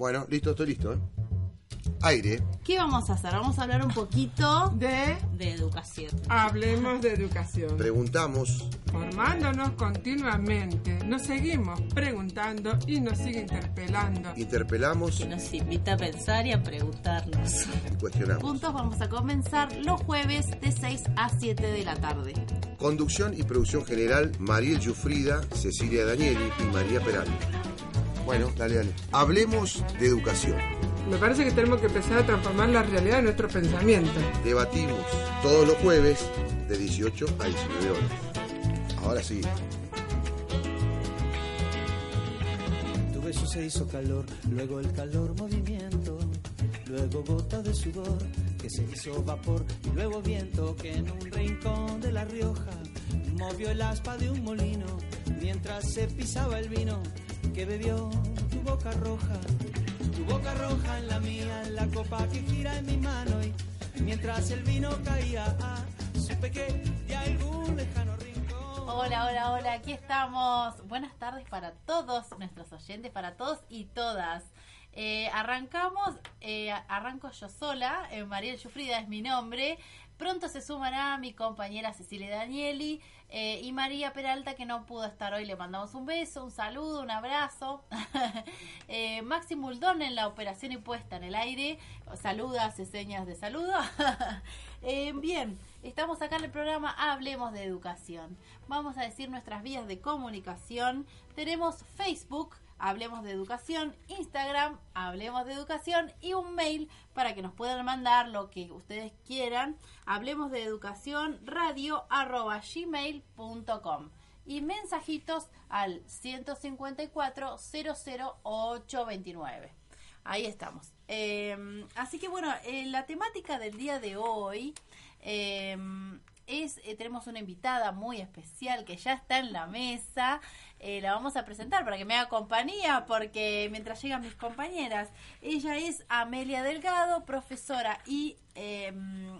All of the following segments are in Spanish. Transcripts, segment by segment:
Bueno, listo, estoy listo. ¿eh? Aire. ¿Qué vamos a hacer? Vamos a hablar un poquito de de educación. Hablemos de educación. Preguntamos. Formándonos continuamente, nos seguimos preguntando y nos sigue interpelando. Interpelamos Que nos invita a pensar y a preguntarnos. y cuestionamos. Juntos vamos a comenzar los jueves de 6 a 7 de la tarde. Conducción y producción general, Mariel Yufrida, Cecilia Danieli y María Peralta. Bueno, dale, dale. Hablemos de educación. Me parece que tenemos que empezar a transformar la realidad de nuestro pensamiento. Debatimos todos los jueves de 18 a 19 horas. Ahora sí. Tu beso se hizo calor, luego el calor movimiento, luego gota de sudor que se hizo vapor y luego viento que en un rincón de La Rioja movió el aspa de un molino mientras se pisaba el vino que bebió tu boca roja, tu boca roja en la mía, en la copa que gira en mi mano y mientras el vino caía, ah, supe que de algún lejano rincón. Hola, hola, hola, aquí estamos. Buenas tardes para todos nuestros oyentes, para todos y todas. Eh, arrancamos, eh, arranco yo sola, eh, Mariel Yufrida es mi nombre. Pronto se sumará mi compañera Cecilia Danieli eh, y María Peralta que no pudo estar hoy. Le mandamos un beso, un saludo, un abrazo. eh, Maxi Muldón en la operación y puesta en el aire. Saluda, hace señas de saludo. Eh, bien, estamos acá en el programa Hablemos de Educación. Vamos a decir nuestras vías de comunicación. Tenemos Facebook, Hablemos de Educación, Instagram, Hablemos de Educación y un mail para que nos puedan mandar lo que ustedes quieran. Hablemos de Educación, radio arroba gmail.com y mensajitos al 154 00829. Ahí estamos. Eh, así que bueno, eh, la temática del día de hoy eh, es, eh, tenemos una invitada muy especial que ya está en la mesa. Eh, la vamos a presentar para que me haga compañía, porque mientras llegan mis compañeras, ella es Amelia Delgado, profesora y eh,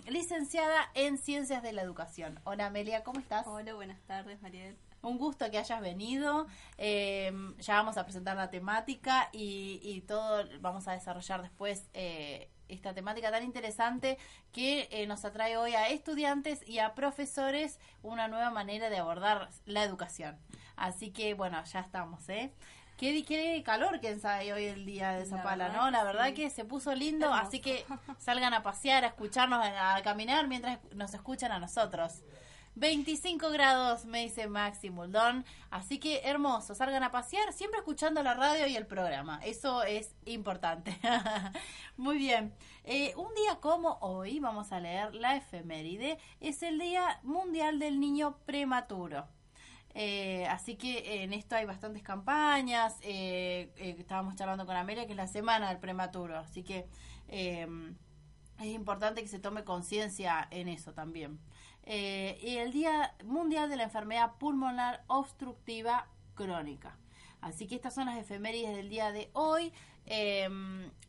licenciada en Ciencias de la Educación. Hola Amelia, ¿cómo estás? Hola, buenas tardes, Mariel. Un gusto que hayas venido. Eh, ya vamos a presentar la temática y, y todo vamos a desarrollar después eh, esta temática tan interesante que eh, nos atrae hoy a estudiantes y a profesores una nueva manera de abordar la educación. Así que bueno, ya estamos, ¿eh? Qué, qué calor que hay hoy el día de La Zapala, ¿no? La verdad sí. que se puso lindo, Hermoso. así que salgan a pasear, a escucharnos, a, a caminar mientras nos escuchan a nosotros. 25 grados, me dice Maxi Muldón. Así que hermoso, salgan a pasear, siempre escuchando la radio y el programa. Eso es importante. Muy bien. Eh, un día como hoy, vamos a leer la efeméride, es el Día Mundial del Niño Prematuro. Eh, así que en esto hay bastantes campañas. eh, estábamos charlando con Amelia, que es la semana del prematuro. Así que es importante que se tome conciencia en eso también. Eh, y el Día Mundial de la Enfermedad Pulmonar Obstructiva Crónica. Así que estas son las efemérides del día de hoy. eh,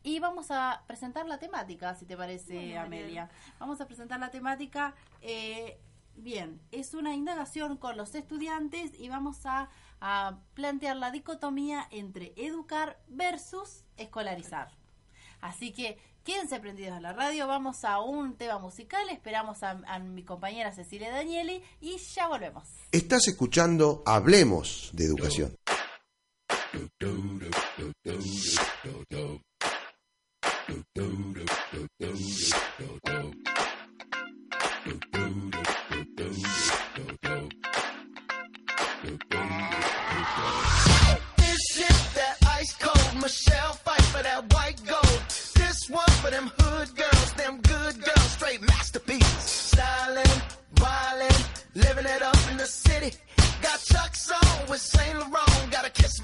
y vamos a presentar la temática, si te parece. Amelia. Vamos a presentar la temática. eh, bien, es una indagación con los estudiantes y vamos a, a plantear la dicotomía entre educar versus escolarizar. Así que quédense prendidos a la radio, vamos a un tema musical, esperamos a, a mi compañera Cecilia Danieli y ya volvemos. Estás escuchando Hablemos de Educación.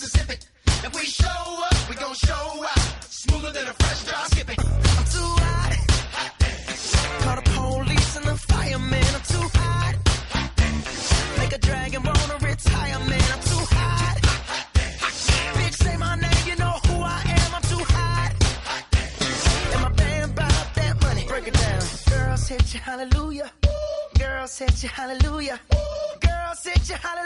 Mississippi. If we show up, we gon' show out. Smoother than a fresh drop skipping. I'm too hot. Call the police and the fireman. I'm too hot. Make a dragon wanna retire, man. I'm too hot. Bitch, say my name, you know who I am. I'm too hot. And my band bought that money. Break it down. Girls hit you, hallelujah. Girls hit you, hallelujah. Girls hit you, hallelujah.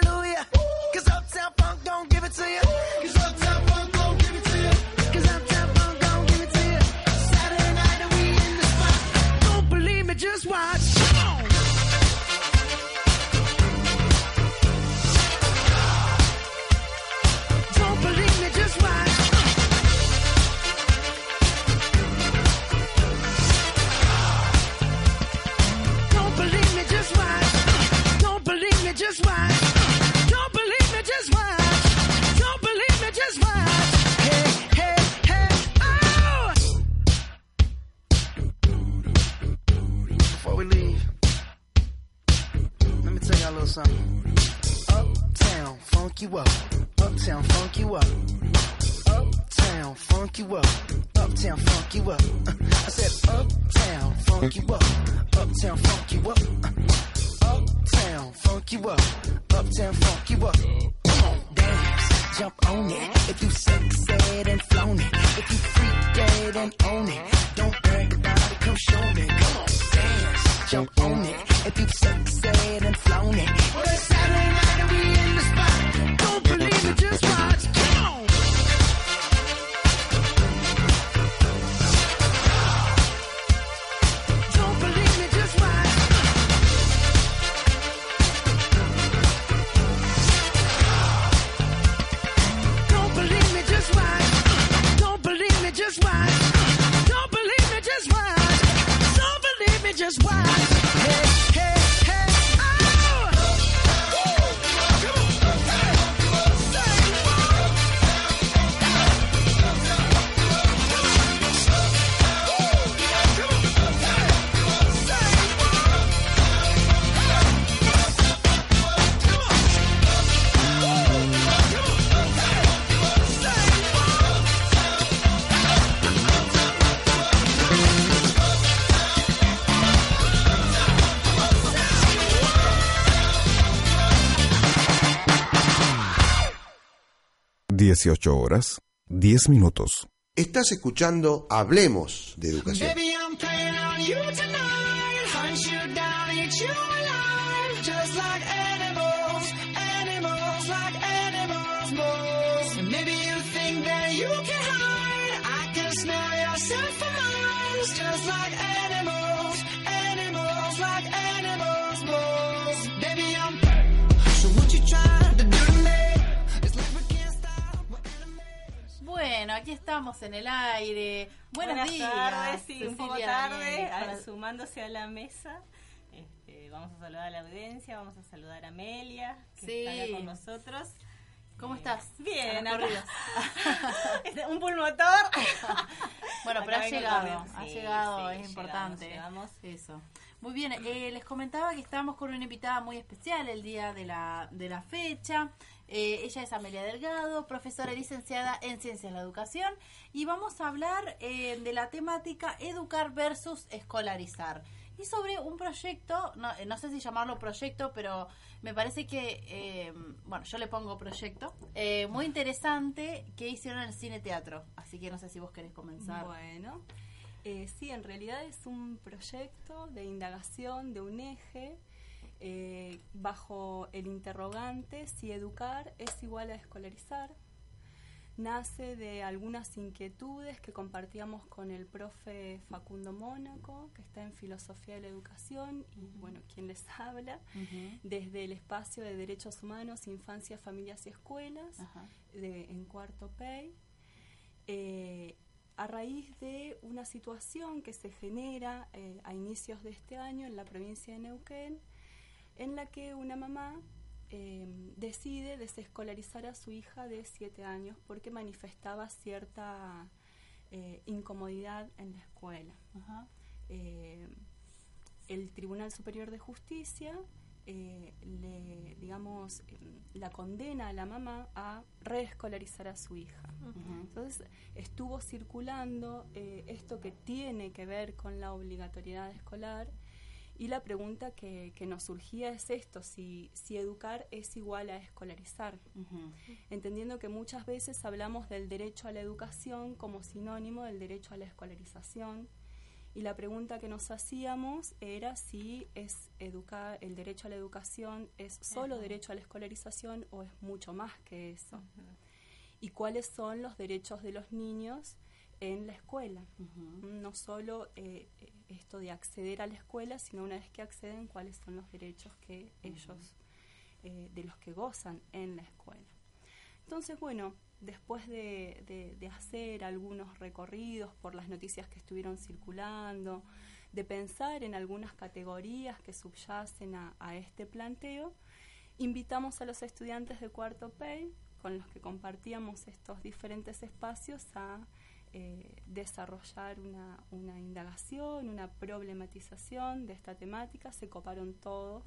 18 horas 10 minutos. Estás escuchando Hablemos de Educación. Baby, Bueno, aquí estamos en el aire. Buenos Buenas días. tardes, sí, un poco tarde, para- sumándose a la mesa. Este, vamos a saludar a la audiencia, vamos a saludar a Amelia, que Sí. está acá con nosotros. ¿Cómo Eh, estás? Bien, un pulmotor. Bueno, pero ha llegado, ha llegado, sí, es llegamos, importante. llegamos. Eso. Muy bien, eh, les comentaba que estamos con una invitada muy especial el día de la, de la fecha. Eh, ella es Amelia Delgado, profesora licenciada en Ciencias de la Educación. Y vamos a hablar eh, de la temática Educar versus Escolarizar. Y sobre un proyecto, no, eh, sé si llamarlo proyecto, pero me parece que, bueno, yo le pongo proyecto, muy interesante que hicieron en el cine teatro. Así que no sé si vos querés comenzar. Bueno, sí, en realidad es un proyecto de indagación de un eje eh, bajo el interrogante si educar es igual a escolarizar. Nace de algunas inquietudes que compartíamos con el profe Facundo Mónaco, que está en Filosofía de la Educación, y bueno, quien les habla, desde el espacio de Derechos Humanos, Infancia, Familias y Escuelas, de, en Cuarto PEI. Eh, a raíz de una situación que se genera eh, a inicios de este año en la provincia de Neuquén, en la que una mamá eh, decide desescolarizar a su hija de 7 años porque manifestaba cierta eh, incomodidad en la escuela. Eh, el Tribunal Superior de Justicia eh, le, digamos, em, la condena a la mamá a reescolarizar a su hija. Entonces estuvo circulando eh, esto que tiene que ver con la obligatoriedad escolar y la pregunta que, que nos surgía es esto, si, si educar es igual a escolarizar, entendiendo que muchas veces hablamos del derecho a la educación como sinónimo del derecho a la escolarización y la pregunta que nos hacíamos era si es educar el derecho a la educación es solo derecho a la escolarización o es mucho más que eso. Y cuáles son los derechos de los niños en la escuela. No solo eh, eh, esto de acceder a la escuela sino una vez que acceden cuáles son los derechos que ellos eh, de los que gozan en la escuela. Entonces, bueno, después de, de- de hacer algunos recorridos por las noticias que estuvieron circulando, de pensar en algunas categorías que subyacen a, a este planteo, invitamos a los estudiantes de cuarto PEI, con los que compartíamos estos diferentes espacios, a eh, desarrollar una, una indagación, una problematización de esta temática. Se coparon todos.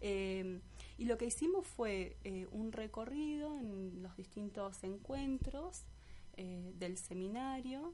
Eh, y lo que hicimos fue eh, un recorrido en los distintos encuentros del seminario,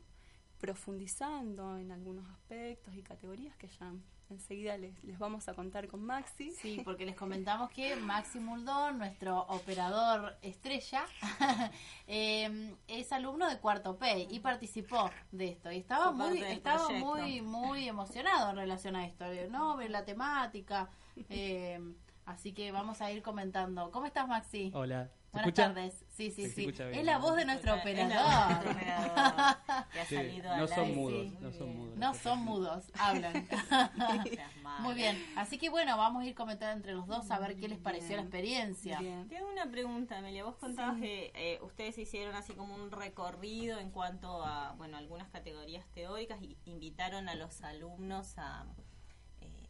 profundizando en algunos aspectos y categorías que ya enseguida les, les vamos a contar con Maxi. Sí, porque les comentamos que Maxi Muldón, nuestro operador estrella, eh, es alumno de Cuarto P y participó de esto. Y estaba muy, estaba proyecto. muy, muy emocionado en relación a esto. Eh, No, ve la temática. eh, así que vamos a ir comentando. ¿Cómo estás, Maxi? Hola. ¿Se Buenas escucha? tardes. Sí, sí, sí. Es la voz de nuestro operador. nuestro operador, que ha Sí, salido al no son mudos, Sí, no son mudos. No son mudos, hablan. Muy bien, así que bueno, vamos a ir comentando entre los dos a ver qué les pareció la experiencia. Bien. Tengo una pregunta, Amelia. Vos contabas que eh, ustedes hicieron así como un recorrido en cuanto a, bueno, algunas categorías teóricas y invitaron a los alumnos a,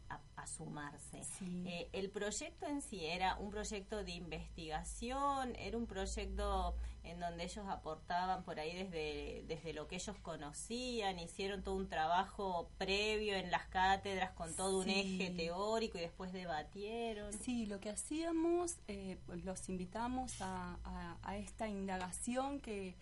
a, a sumarse. Sí. Eh, el proyecto en sí era un proyecto de investigación, era un proyecto en donde ellos aportaban por ahí desde, desde lo que ellos conocían, hicieron todo un trabajo previo en las cátedras con todo un eje teórico y después debatieron. Sí, lo que hacíamos, eh, los invitamos a, a- a esta indagación que,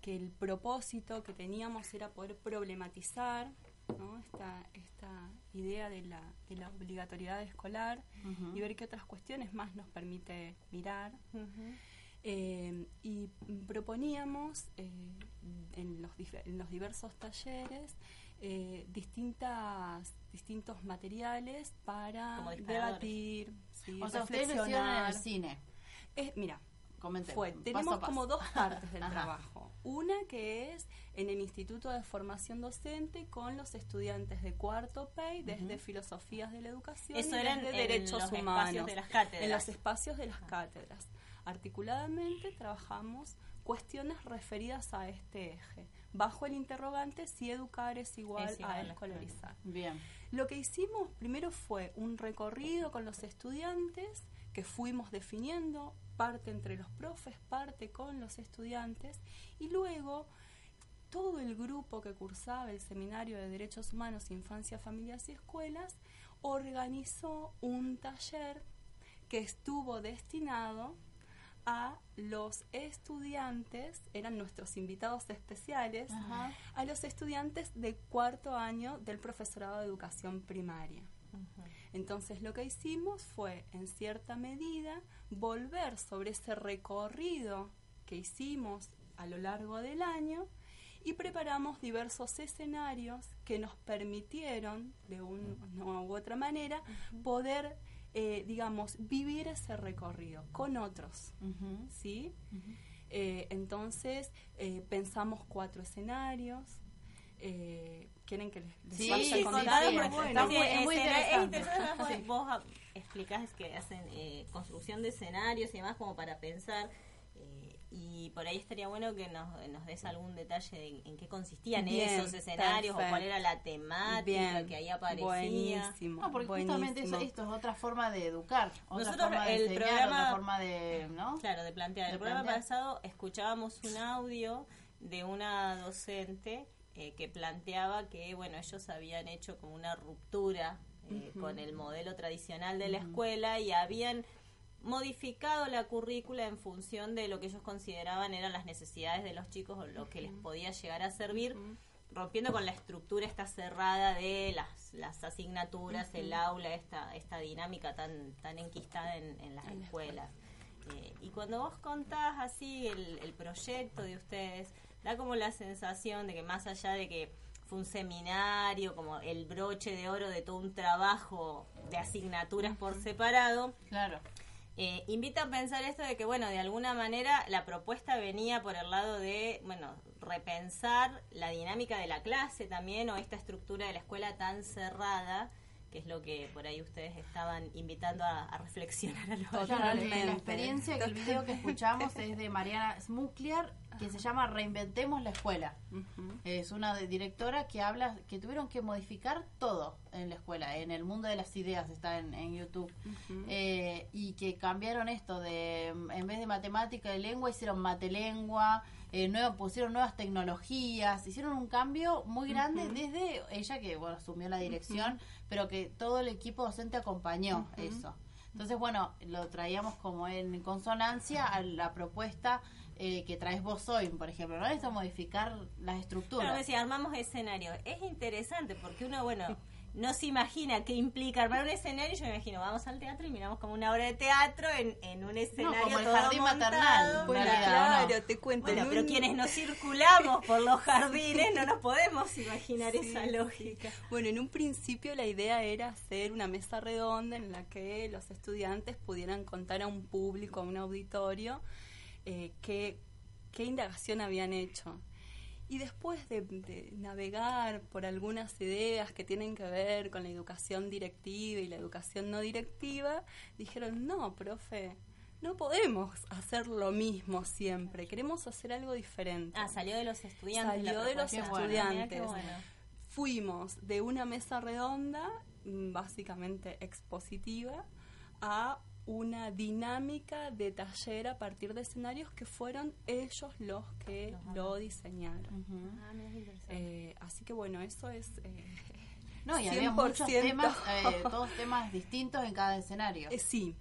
que el propósito que teníamos era poder problematizar ¿no? esta, esta idea de la, de la obligatoriedad escolar y ver qué otras cuestiones más nos permite mirar. Eh, y proponíamos eh, en, los, en los diversos talleres eh, distintas distintos materiales para debatir, sí, O sea, ustedes en el cine. Es- mira, Fue, tenemos paso. como dos partes del Ajá. trabajo. Una que es en el Instituto de Formación Docente con los estudiantes de cuarto PEI desde Filosofías de la Educación Eso y desde en Derechos Humanos. de las cátedras. En los espacios de las cátedras. Articuladamente trabajamos cuestiones referidas a este eje, bajo el interrogante si educar es igual Es igual a a la escolarizar. Bien. Lo que hicimos primero fue un recorrido con los estudiantes que fuimos definiendo, parte entre los profes, parte con los estudiantes, y luego todo el grupo que cursaba el Seminario de Derechos Humanos, Infancia, Familias y Escuelas organizó un taller que estuvo destinado a los estudiantes, eran nuestros invitados especiales, Ajá. a los estudiantes de cuarto año del profesorado de educación primaria. Entonces lo que hicimos fue, en cierta medida, volver sobre ese recorrido que hicimos a lo largo del año y preparamos diversos escenarios que nos permitieron, de una u otra manera, poder, eh, digamos, vivir ese recorrido con otros, ¿sí? Eh, entonces, eh, pensamos cuatro escenarios. ¿Quieren que les, les Sí, vaya sí, contando? sí, Bueno. está muy- es muy escena- interesante. interesante. Sí. Vos explicás que hacen eh, construcción de escenarios y demás como para pensar. eh, y por ahí estaría bueno que nos, nos des algún detalle de en qué consistían Bien, esos escenarios o cuál era la temática Bien, que ahí aparecía. buenísimo, No, porque justamente eso, esto es otra forma de educar, otra Nosotros forma de el enseñar, programa- otra forma de, ¿no? Claro, de plantear. De el programa pasado escuchábamos un audio de una docente eh, que planteaba que, bueno, ellos habían hecho como una ruptura eh, con el modelo tradicional de la escuela y habían modificado la currícula en función de lo que ellos consideraban eran las necesidades de los chicos o lo que les podía llegar a servir rompiendo con la estructura esta cerrada de las, las asignaturas, el aula, esta, esta dinámica tan, tan enquistada en, en las En la escuelas. Eh, y cuando vos contás así el, el proyecto de ustedes, da como la sensación de que más allá de que fue un seminario, como el broche de oro de todo un trabajo de asignaturas por separado, Claro. eh, invita a pensar esto de que, bueno, de alguna manera la propuesta venía por el lado de, bueno, repensar la dinámica de la clase también o esta estructura de la escuela tan cerrada, que es lo que por ahí ustedes estaban invitando a, a reflexionar a los Totalmente. la experiencia que el video que escuchamos es de Mariana Smukliar, que se llama Reinventemos la escuela. Es una de- directora que habla que tuvieron que modificar todo en la escuela, en el mundo de las ideas, está en, en YouTube. Eh, y que cambiaron esto de, en vez de matemática y lengua, hicieron matelengua, eh, nuevo, pusieron nuevas tecnologías, hicieron un cambio muy grande desde ella que bueno, asumió la dirección, pero que todo el equipo docente acompañó eso. Entonces, bueno, lo traíamos como en consonancia a la propuesta eh, que traes vos hoy, por ejemplo, ¿no? Esto modificar las estructuras. Claro, decía, armamos escenario. Es interesante porque uno, bueno, no se imagina qué implica armar un escenario. Yo me imagino, vamos al teatro y miramos como una obra de teatro en, en un escenario como el todo jardín montado. maternal, Bueno, realidad, ¿o claro, no? te cuento. Bueno, pero un- quienes no circulamos por los jardines no nos podemos imaginar Sí, esa sí. lógica. Bueno, en un principio la idea era hacer una mesa redonda en la que los estudiantes pudieran contar a un público, a un auditorio, eh, qué, qué indagación habían hecho. Y después de, de navegar por algunas ideas que tienen que ver con la educación directiva y la educación no directiva, dijeron, no, profe, no podemos hacer lo mismo siempre, queremos hacer algo diferente. Ah, salió de los estudiantes. Salió la de los estudiantes. Bueno. fuimos de una mesa redonda, mm, básicamente expositiva, a una dinámica de taller a partir de escenarios que fueron ellos los que Los lo diseñaron. Ah, mira. Eh, así que bueno, eso es... eh, No, y había muchos 100%. temas, eh, todos temas distintos en cada escenario. eh, sí,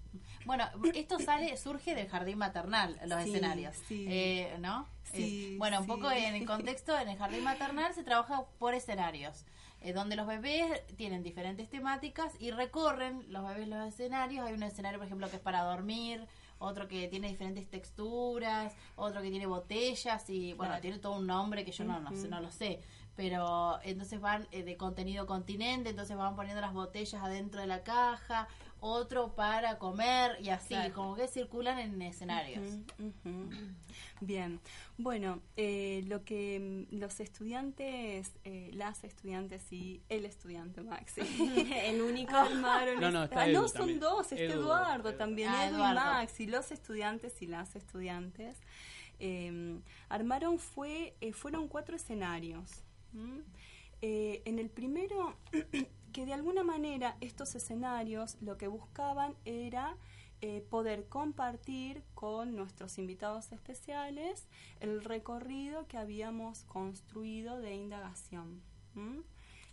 Bueno, esto sale, surge del jardín maternal, los Sí, escenarios, sí. Eh, ¿no? Sí, Eh, bueno, un poco en el contexto, en el jardín maternal se trabaja por escenarios, eh, donde los bebés tienen diferentes temáticas y recorren los bebés los escenarios. Hay un escenario, por ejemplo, que es para dormir, otro que tiene diferentes texturas, otro que tiene botellas y, bueno, Claro. tiene todo un nombre que yo no, no, sé, no lo sé. Pero entonces van eh, de contenido continente, entonces van poniendo las botellas adentro de la caja, otro para comer y así, Claro. como que circulan en escenarios. Bien, bueno, eh, lo que mm, los estudiantes, eh, las estudiantes y el estudiante Maxi el único. armaron No, no, está Ah, Edu no, son también. dos, está Edu, Eduardo Edu. también, Ah, Edu Eduardo. y Maxi, los estudiantes y las estudiantes eh, armaron fue eh, fueron cuatro escenarios. Eh, en el primero, que de alguna manera estos escenarios lo que buscaban era eh, poder compartir con nuestros invitados especiales el recorrido que habíamos construido de indagación.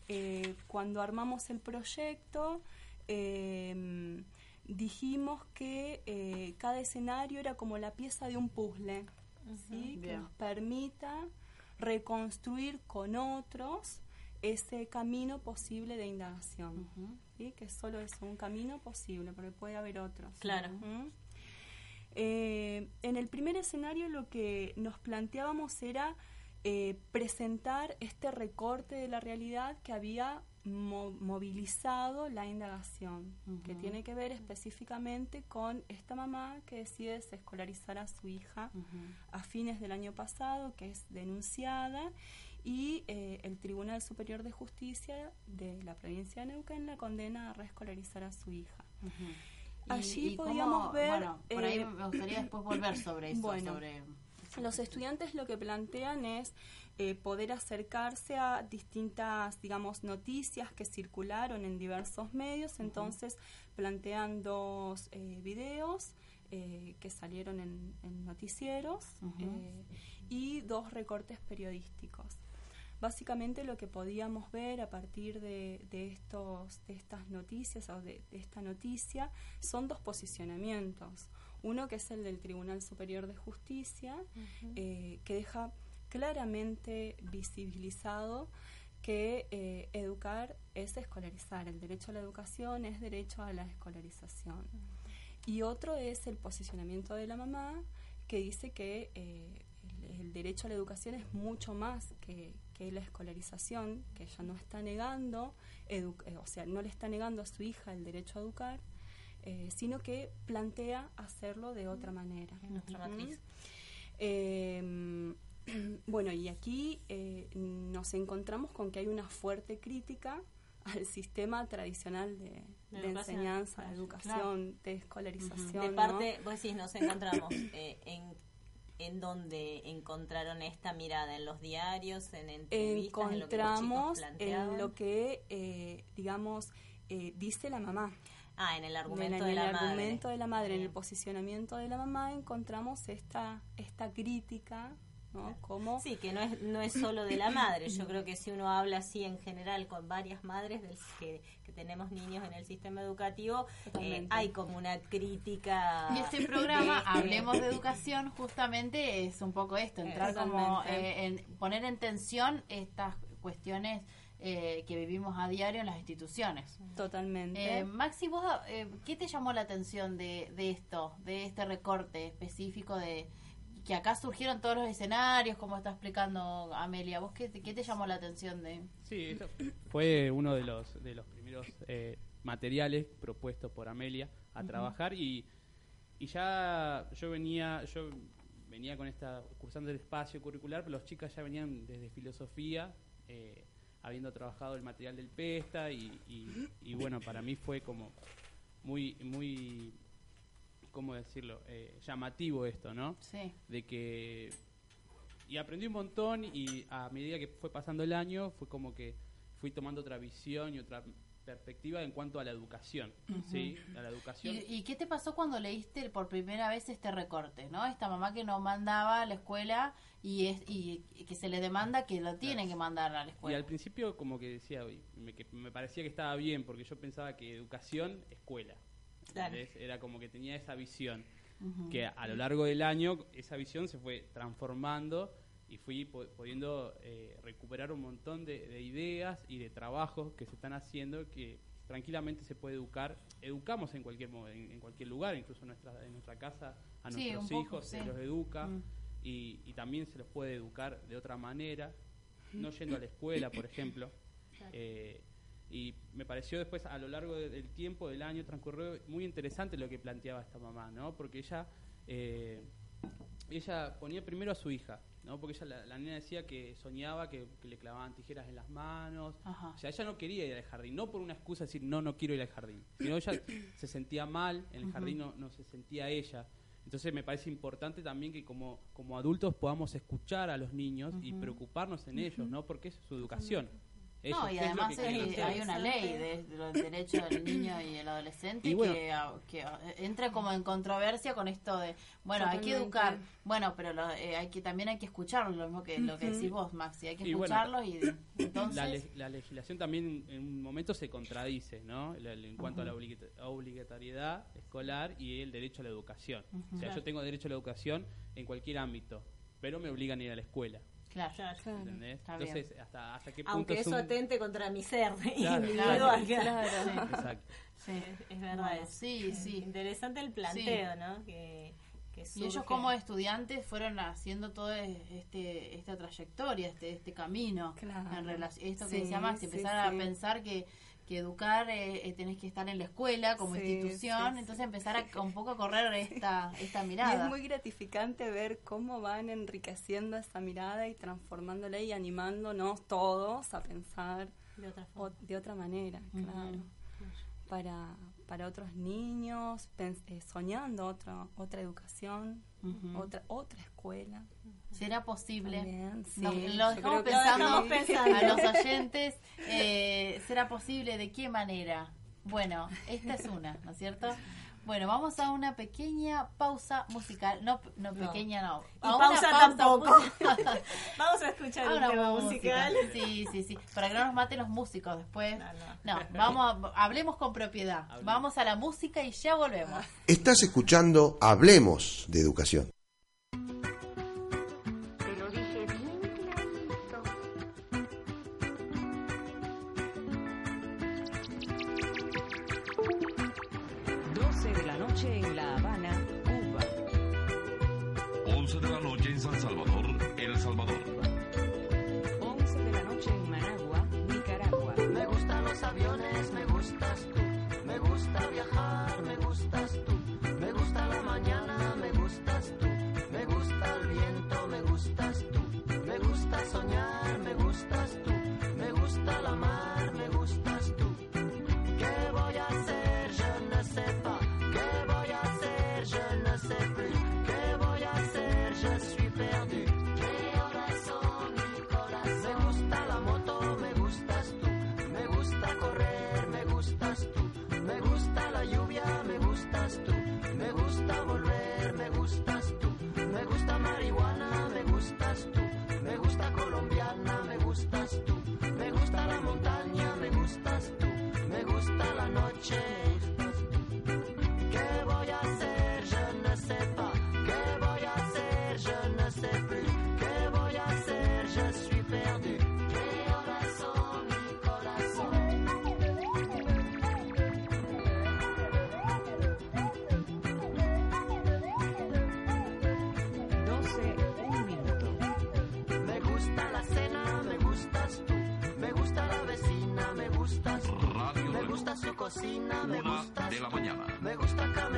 Eh, cuando armamos el proyecto, eh, dijimos que eh, cada escenario era como la pieza de un puzzle, ¿sí? que nos permita reconstruir con otros ese camino posible de indagación. ¿sí? que solo es un camino posible, porque puede haber otros. Claro. Eh, en el primer escenario lo que nos planteábamos era eh, presentar este recorte de la realidad que había mo- movilizado la indagación, que tiene que ver específicamente con esta mamá que decide desescolarizar a su hija a fines del año pasado, que es denunciada, y eh, el Tribunal Superior de Justicia de la provincia de Neuquén la condena a reescolarizar a su hija. Allí y podíamos ver... Bueno, por ahí eh, me gustaría después volver sobre eso. Bueno. sobre Los estudiantes lo que plantean es eh, poder acercarse a distintas, digamos, noticias que circularon en diversos medios. Entonces plantean dos eh, videos eh, que salieron en, en noticieros eh, y dos recortes periodísticos. Básicamente lo que podíamos ver a partir de, de estos, de estas noticias o de, de esta noticia son dos posicionamientos. Uno que es el del Tribunal Superior de Justicia, eh, que deja claramente visibilizado que eh, educar es escolarizar, el derecho a la educación es derecho a la escolarización. Y otro es el posicionamiento de la mamá, que dice que eh, el, el derecho a la educación es mucho más que, que la escolarización, que ella no está negando, edu- eh, o sea, no le está negando a su hija el derecho a educar, eh, sino que plantea hacerlo de otra manera. En Ujú. matriz. Eh, bueno, y aquí eh, nos encontramos con que hay una fuerte crítica al sistema tradicional de, De de educación, enseñanza, de claro. educación, de escolarización. De ¿no? parte, vos decís, nos encontramos en, en donde encontraron esta mirada, en los diarios, en entrevistas, en lo que los chicos encontramos en lo que, eh, digamos, eh, dice la mamá. Ah, en el En argumento de la el madre. argumento de la madre, en el posicionamiento de la mamá, encontramos esta, esta crítica, ¿no? Como Sí, que no es, no es solo de la madre. Yo creo que si uno habla así en general con varias madres del, que, que tenemos niños en el sistema educativo, eh, hay como una crítica. Y este programa, de- Hablemos de Educación, justamente es un poco esto, entrar como eh, en poner en tensión estas cuestiones eh, que vivimos a diario en las instituciones. totalmente. Eh, Maxi, vos, eh, ¿qué te llamó la atención de, de esto, de este recorte específico de que acá surgieron todos los escenarios, como está explicando Amelia? ¿Vos qué, te- qué te llamó la atención de...? Sí, esto fue uno de los, de los primeros eh, materiales propuestos por Amelia a trabajar y, y ya yo venía, yo venía con esta, cursando el espacio curricular, pero los chicas ya venían desde filosofía, eh, habiendo trabajado el material del PESTA y, y- y bueno, para mí fue como muy, muy, ¿cómo decirlo? Eh, llamativo esto, ¿no? Sí. de que y aprendí un montón y a medida que fue pasando el año fue como que fui tomando otra visión y otra perspectiva en cuanto a la educación, ¿sí? A la educación. ¿Y, y qué te pasó cuando leíste por primera vez este recorte, no? Esta mamá que no mandaba a la escuela y, es, y que se le demanda que lo tienen que mandar a la Y escuela. al principio como que decía, me, que me parecía que estaba bien porque yo pensaba que educación, escuela. Era como que tenía esa visión. Que a lo largo del año esa visión se fue transformando y fui pudiendo eh, recuperar un montón de, de ideas y de trabajos que se están haciendo que tranquilamente se puede educar educamos en cualquier en, en cualquier lugar incluso en nuestra en nuestra casa a Sí, nuestros poco, hijos se sí. los educa Mm. y, y también se los puede educar de otra manera no yendo a la escuela por ejemplo Eh, y me pareció después a lo largo de- del tiempo del año transcurrió muy interesante lo que planteaba esta mamá no porque ella eh, ella ponía primero a su hija no porque ella la, la nena decía que soñaba que, que le clavaban tijeras en las manos. Ajá. o sea ella no quería ir al jardín no por una excusa de decir no no quiero ir al jardín sino ella se sentía mal en el jardín no, no se sentía ella. Entonces me parece importante también que como, como adultos podamos escuchar a los niños y preocuparnos en ellos, ¿no? Porque es su educación. Ellos, No, y ¿qué es lo además hay una ley de, de los derechos del niño y el adolescente Y bueno. que, ah, que entra como en controversia con esto de, bueno, hay que educar, bueno, pero lo- eh, hay que también hay que escucharlos, lo mismo que lo que decís vos, Maxi, hay que Y bueno, escucharlos y entonces... La, le- la legislación también en un momento se contradice, ¿no? En cuanto a la obligatoriedad escolar y el derecho a la educación. O sea, yo tengo derecho a la educación en cualquier ámbito, pero me obligan a ir a la escuela. Aunque eso atente contra mi ser claro, individual. Claro, sí. Es verdad. Sí, sí. Interesante el planteo, ¿no? Que, que y ellos como estudiantes fueron haciendo toda este, esta trayectoria, este, este camino. Claro. En relación, esto que sí, decía Max, empezar a pensar que que educar, eh, eh, tenés que estar en la escuela como institución, entonces empezar a, un poco a correr esta, esta mirada. Es muy gratificante ver cómo van enriqueciendo esa mirada y transformándola y animándonos todos a pensar de otra, de otra manera, claro. Para, para otros niños, eh, soñando otra, otra educación, otra, otra escuela. ¿Será posible? También, sí. Lo dejamos pensando a los oyentes. Eh, ¿Será posible? ¿De qué manera? Bueno, esta es una, ¿no es cierto? Bueno, vamos a una pequeña pausa musical. No, no, pequeña, no. Y pausa, pausa, tampoco. vamos a escuchar un musical. Sí, sí, sí. Para que no nos maten los músicos después. No, vamos a, hablemos con propiedad. Vamos a la música y ya volvemos. Estás escuchando Hablemos de Educación. gusta la noche. me gusta. Una de la mañana.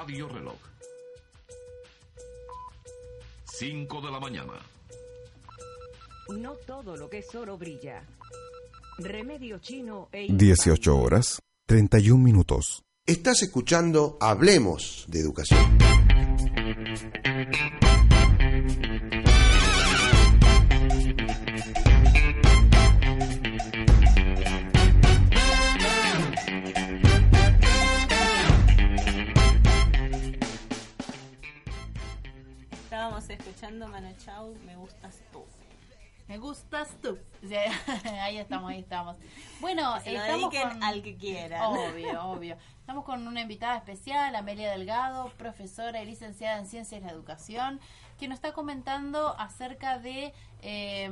Radio Reloj. 5 de la mañana. No todo lo que es oro brilla. Remedio chino e 18 horas, 31 minutos. Estás escuchando Hablemos de Educación. Se lo dediquen con... al que quieran. Obvio, obvio. Estamos con una invitada especial, Amelia Delgado, profesora y licenciada en Ciencias de la Educación, que nos está comentando acerca de eh,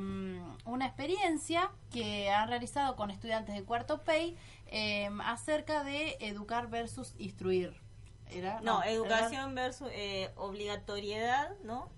una experiencia que han realizado con estudiantes de cuarto PEI eh, acerca de educar versus instruir. ¿Era? No, educación versus eh, obligatoriedad, ¿no?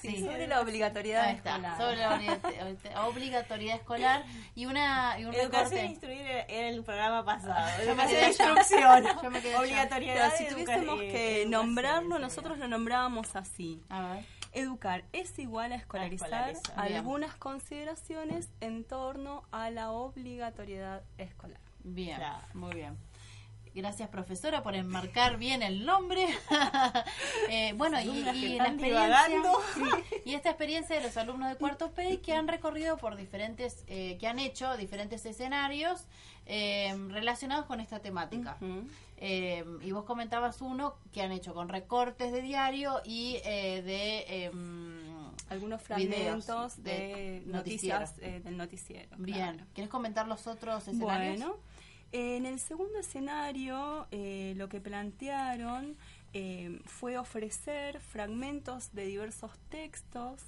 Sí, sobre la obligatoriedad Ahí está, escolar. sobre la obligat- obligatoriedad escolar y una y un Educación e instruir era el programa pasado. Educación e instrucción. Yo me allá. Obligatoriedad. Pero si tuviésemos eh, que educación nombrarlo, nosotros lo nombrábamos así. A ver. Educar es igual a escolarizar, escolarizar. Bien. algunas consideraciones en torno a la obligatoriedad escolar. Bien, Claro. muy bien. Gracias, profesora, por enmarcar bien el nombre. Eh, bueno, y, Alumnas que y la están experiencia, divagando. sí, y esta experiencia de los alumnos de cuarto P que han recorrido por diferentes, eh, que han hecho diferentes escenarios eh, relacionados con esta temática. Eh, y vos comentabas uno que han hecho con recortes de diario y eh, de em, Algunos fragmentos de, noticias eh, del noticiero. Bien, claro. ¿quieres comentar los otros escenarios? Bueno, en el segundo escenario eh, lo que plantearon eh, fue ofrecer fragmentos de diversos textos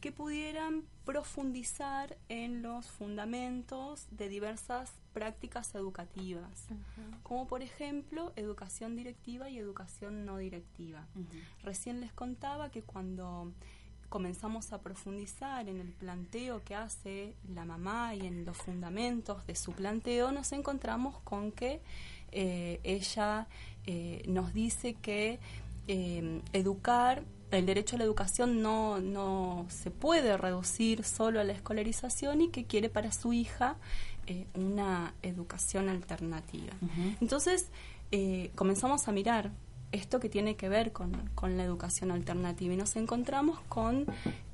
que pudieran profundizar en los fundamentos de diversas prácticas educativas, como por ejemplo educación directiva y educación no directiva. Recién les contaba que cuando comenzamos a profundizar en el planteo que hace la mamá y en los fundamentos de su planteo, nos encontramos con que eh, ella eh, nos dice que eh, educar, el derecho a la educación no, no se puede reducir solo a la escolarización y que quiere para su hija una educación alternativa. Entonces, comenzamos a mirar esto que tiene que ver con, con la educación alternativa y nos encontramos con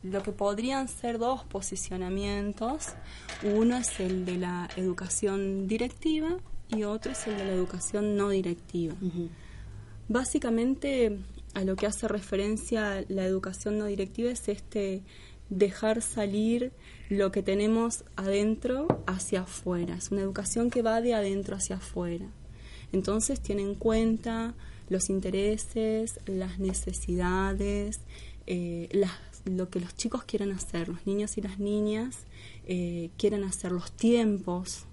lo que podrían ser dos posicionamientos. Uno es el de la educación directiva y otro es el de la educación no directiva. Básicamente a lo que hace referencia la educación no directiva es este dejar salir lo que tenemos adentro hacia afuera. Es una educación que va de adentro hacia afuera. Entonces tiene en cuenta los intereses, las necesidades, eh, las, lo que los chicos quieren hacer, los niños y las niñas eh, quieren hacer, los tiempos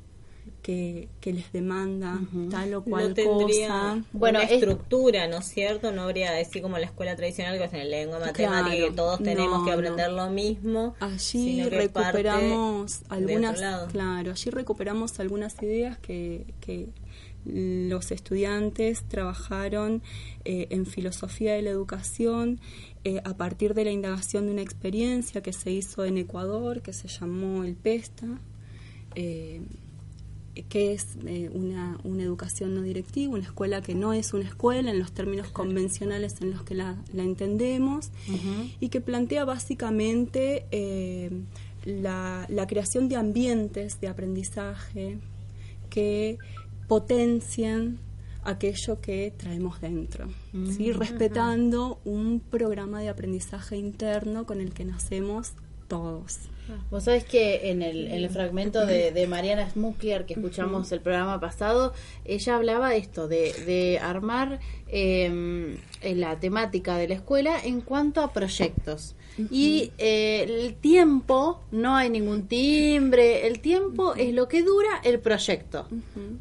que, que les demanda tal o cual no tendría cosa. una estructura, ¿no es cierto? No habría así como la escuela tradicional que es en lengua, matemática, Claro, que todos tenemos no, que aprender no. lo mismo. Allí recuperamos algunas, claro, allí recuperamos algunas ideas que, que los estudiantes trabajaron eh, en filosofía de la educación eh, a partir de la indagación de una experiencia que se hizo en Ecuador que se llamó el PESTA. eh, que es eh, una, una educación no directiva, una escuela que no es una escuela en los términos convencionales en los que la, la entendemos, y que plantea básicamente eh, la, la creación de ambientes de aprendizaje que potencian aquello que traemos dentro, ¿sí? Mm. respetando un programa de aprendizaje interno con el que nacemos todos. Vos sabés que en el, en el fragmento de, de Mariana Smukliar que escuchamos el programa pasado, ella hablaba de esto, de, de armar eh, la temática de la escuela en cuanto a proyectos. Y eh, el tiempo, no hay ningún timbre, el tiempo es lo que dura el proyecto.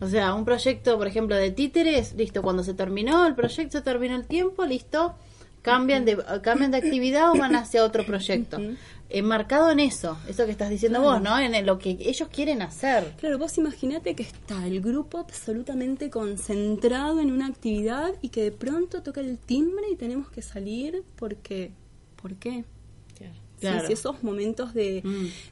O sea, un proyecto, por ejemplo, de títeres, listo, cuando se terminó el proyecto, se terminó el tiempo, listo, cambian de, cambian de actividad o van hacia otro proyecto. Enmarcado en eso, eso que estás diciendo Claro. vos, ¿no? En lo que ellos quieren hacer. Claro, vos imaginate que está el grupo absolutamente concentrado en una actividad y que de pronto toca el timbre y tenemos que salir porque... ¿Por qué? ¿Sí? Claro. Si esos momentos de,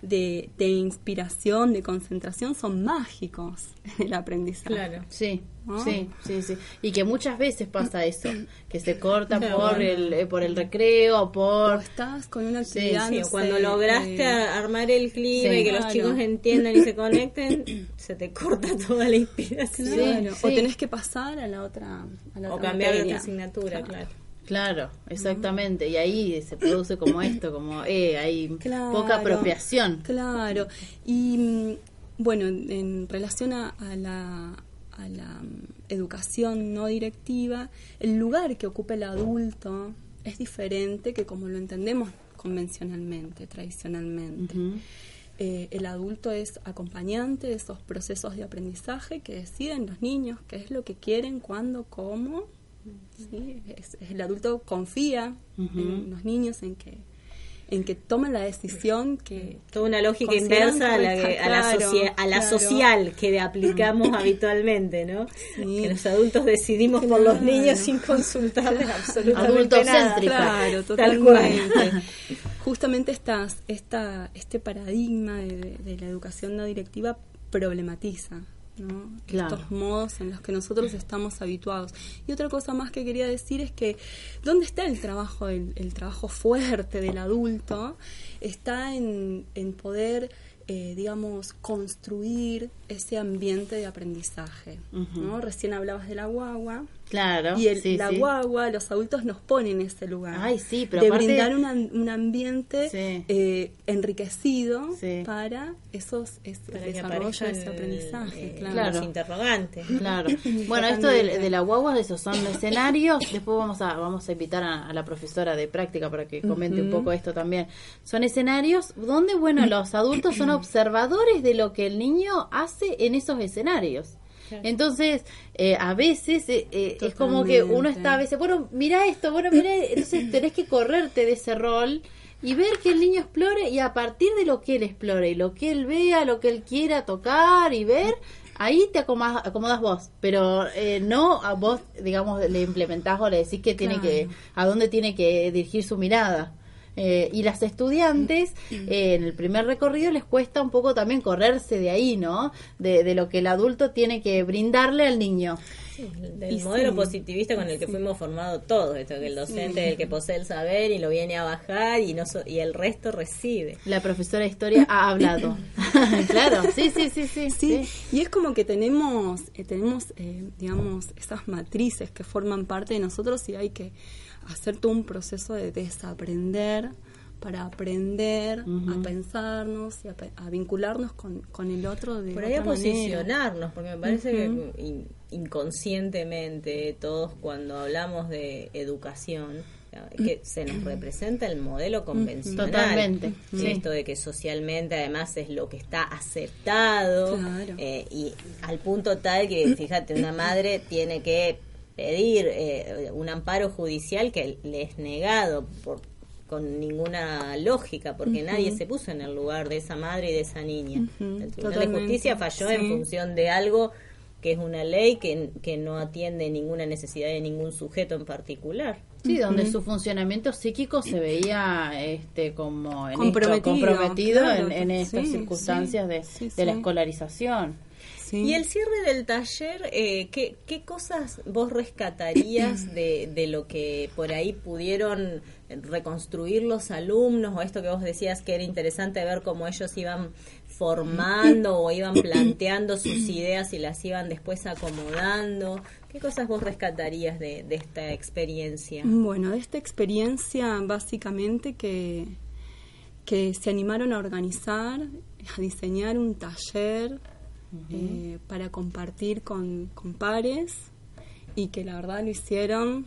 de, de inspiración, de concentración son mágicos en el aprendizaje. Sí, ¿no? sí, sí, sí. Y que muchas veces pasa eso, que se corta Claro, por bueno. el eh, por el recreo, por... O estás con una Sí, actividad, Sí, no cuando lograste eh, armar el clima Sí. y que los Claro. chicos entiendan y se conecten, se te corta toda la inspiración. Claro, Sí, o sí. tenés que pasar a la otra, a la O otra cambiar de materia. otra asignatura, claro. Claro, exactamente. Y ahí se produce como esto, como eh, hay Claro. poca apropiación. Claro. Y mm, bueno, en, en relación a, a la, a la mm, educación no directiva, el lugar que ocupa el adulto es diferente que como lo entendemos convencionalmente, tradicionalmente. Eh, el adulto es acompañante de esos procesos de aprendizaje que deciden los niños qué es lo que quieren, cuándo, cómo. ¿Sí? Es- es- el adulto confía en los niños en que en que tomen la decisión que Toda una lógica inversa a la, que- a la, Claro, socia- a la claro. social que aplicamos habitualmente, ¿no? Sí. Que los adultos decidimos por los Claro. niños sin consultarles absolutamente nada. Claro, Tal cual. totalmente. Justamente estas, esta, este paradigma de, de- de la educación no directiva problematiza ¿no? Claro. estos modos en los que nosotros estamos habituados. Y otra cosa más que quería decir es que ¿dónde está el trabajo, el, el trabajo fuerte del adulto? Está en, en poder, eh, digamos, construir ese ambiente de aprendizaje. ¿no? Recién hablabas de la guagua. Claro. Y el, sí, la sí. guagua, los adultos nos ponen en ese lugar. Ay, sí, pero de aparte- brindar un, am- un ambiente Sí. eh, enriquecido Sí. para esos Para que desarrollo, aparezcan ese aprendizaje. eh, claro. Claro. los interrogantes. Claro. Bueno, esto de, de la guagua, esos son escenarios. Después vamos a vamos a invitar a, a la profesora de práctica para que comente un poco esto también. Son escenarios donde, bueno, los adultos son observadores de lo que el niño hace en esos escenarios. Entonces, eh, a veces eh, eh, es como que uno está a veces, bueno, mira esto, bueno, mira, entonces tenés que correrte de ese rol y ver que el niño explore y a partir de lo que él explore y lo que él vea, lo que él quiera tocar y ver, ahí te acomodas, acomodas vos, pero eh, no a vos, digamos, le implementás o le decís que tiene Claro. que, a dónde tiene que dirigir su mirada. Eh, y las estudiantes eh, en el primer recorrido les cuesta un poco también correrse de ahí, ¿no? De, de lo que el adulto tiene que brindarle al niño. Del Y modelo sí. positivista con el que fuimos formados todos, esto que el docente es el que posee el saber y lo viene a bajar y no so- y el resto recibe. La profesora de historia ha hablado. claro, sí, sí, sí, sí. Sí, y es como que tenemos, eh, tenemos eh, digamos, esas matrices que forman parte de nosotros y hay que hacer todo un proceso de desaprender para aprender a pensarnos y a, vincularnos con, con el otro de Por ahí a manera. posicionarnos, porque me parece que in- inconscientemente todos cuando hablamos de educación, que se nos representa el modelo convencional. Totalmente, sí. Esto de que socialmente además es lo que está aceptado Claro. eh, y al punto tal que, fíjate, una madre tiene que pedir eh, un amparo judicial que le es negado por con ninguna lógica, porque nadie se puso en el lugar de esa madre y de esa niña. El Tribunal de Justicia falló en función de algo que es una ley que, que no atiende ninguna necesidad de ningún sujeto en particular. Sí, donde su funcionamiento psíquico se veía este como en esto, Comprometido, comprometido claro, en, en estas sí, circunstancias de, sí, de la sí. escolarización. Sí. Y el cierre del taller, eh, ¿qué, ¿qué cosas vos rescatarías de, de lo que por ahí pudieron reconstruir los alumnos o esto que vos decías que era interesante ver cómo ellos iban formando o iban planteando sus ideas y las iban después acomodando? ¿Qué cosas vos rescatarías de, de esta experiencia? Bueno, de esta experiencia básicamente que, que se animaron a organizar, a diseñar un taller eh, para compartir con, con pares y que la verdad lo hicieron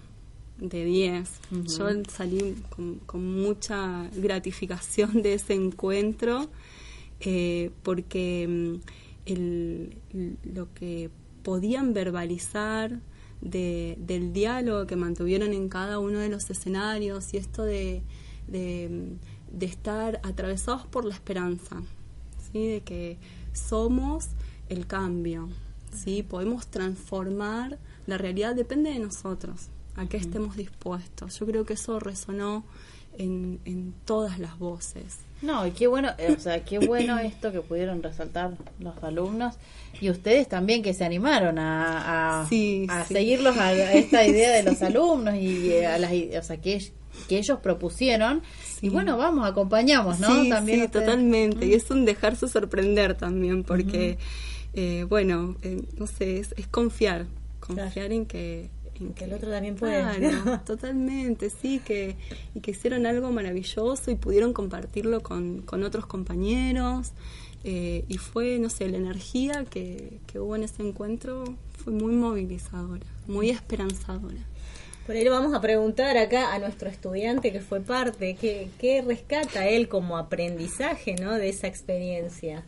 de 10. Yo salí con, con mucha gratificación de ese encuentro eh, porque mm, el- lo que podían verbalizar de- del diálogo que mantuvieron en cada uno de los escenarios y esto de, de, mm, de estar atravesados por la esperanza, ¿sí? de que somos el cambio, ¿sí? podemos transformar la realidad, depende de nosotros, a qué estemos dispuestos. Yo creo que eso resonó en, en todas las voces. No, y qué bueno, eh, o sea, qué bueno esto que pudieron resaltar los alumnos y ustedes también que se animaron a, a, Sí, a sí. seguirlos a, a esta idea de los alumnos y eh, a las, o sea, que, que ellos propusieron. Y bueno, vamos, acompañamos, ¿no? Sí, también ustedes. totalmente. Y es un dejarse sorprender también, porque, eh, bueno, eh, no sé, es, es confiar, confiar en que... En Que el otro también puede. Claro, totalmente, sí, que, y que hicieron algo maravilloso y pudieron compartirlo con, con otros compañeros. eh, y fue, no sé, la energía que, que hubo en ese encuentro fue muy movilizadora, muy esperanzadora. Por ahí le vamos a preguntar acá a nuestro estudiante que fue parte, ¿qué, qué rescata él como aprendizaje ¿no? de esa experiencia?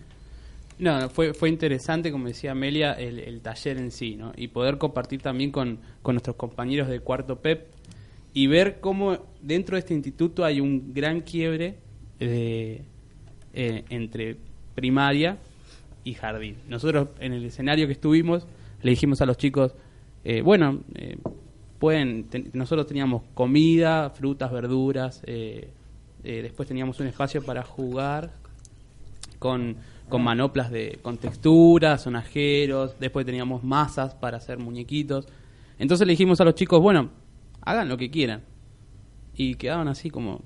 No, fue, fue interesante, como decía Amelia, el, el taller en sí, ¿no? Y poder compartir también con, con nuestros compañeros de cuarto PEP y ver cómo dentro de este instituto hay un gran quiebre eh, entre primaria y jardín. Nosotros en el escenario que estuvimos le dijimos a los chicos, eh, bueno, eh, pueden, ten- nosotros teníamos comida, frutas, verduras, eh, después teníamos un espacio para jugar con, con manoplas de con texturas, sonajeros, después teníamos masas para hacer muñequitos. Entonces le dijimos a los chicos, bueno, hagan lo que quieran. Y quedaban así como...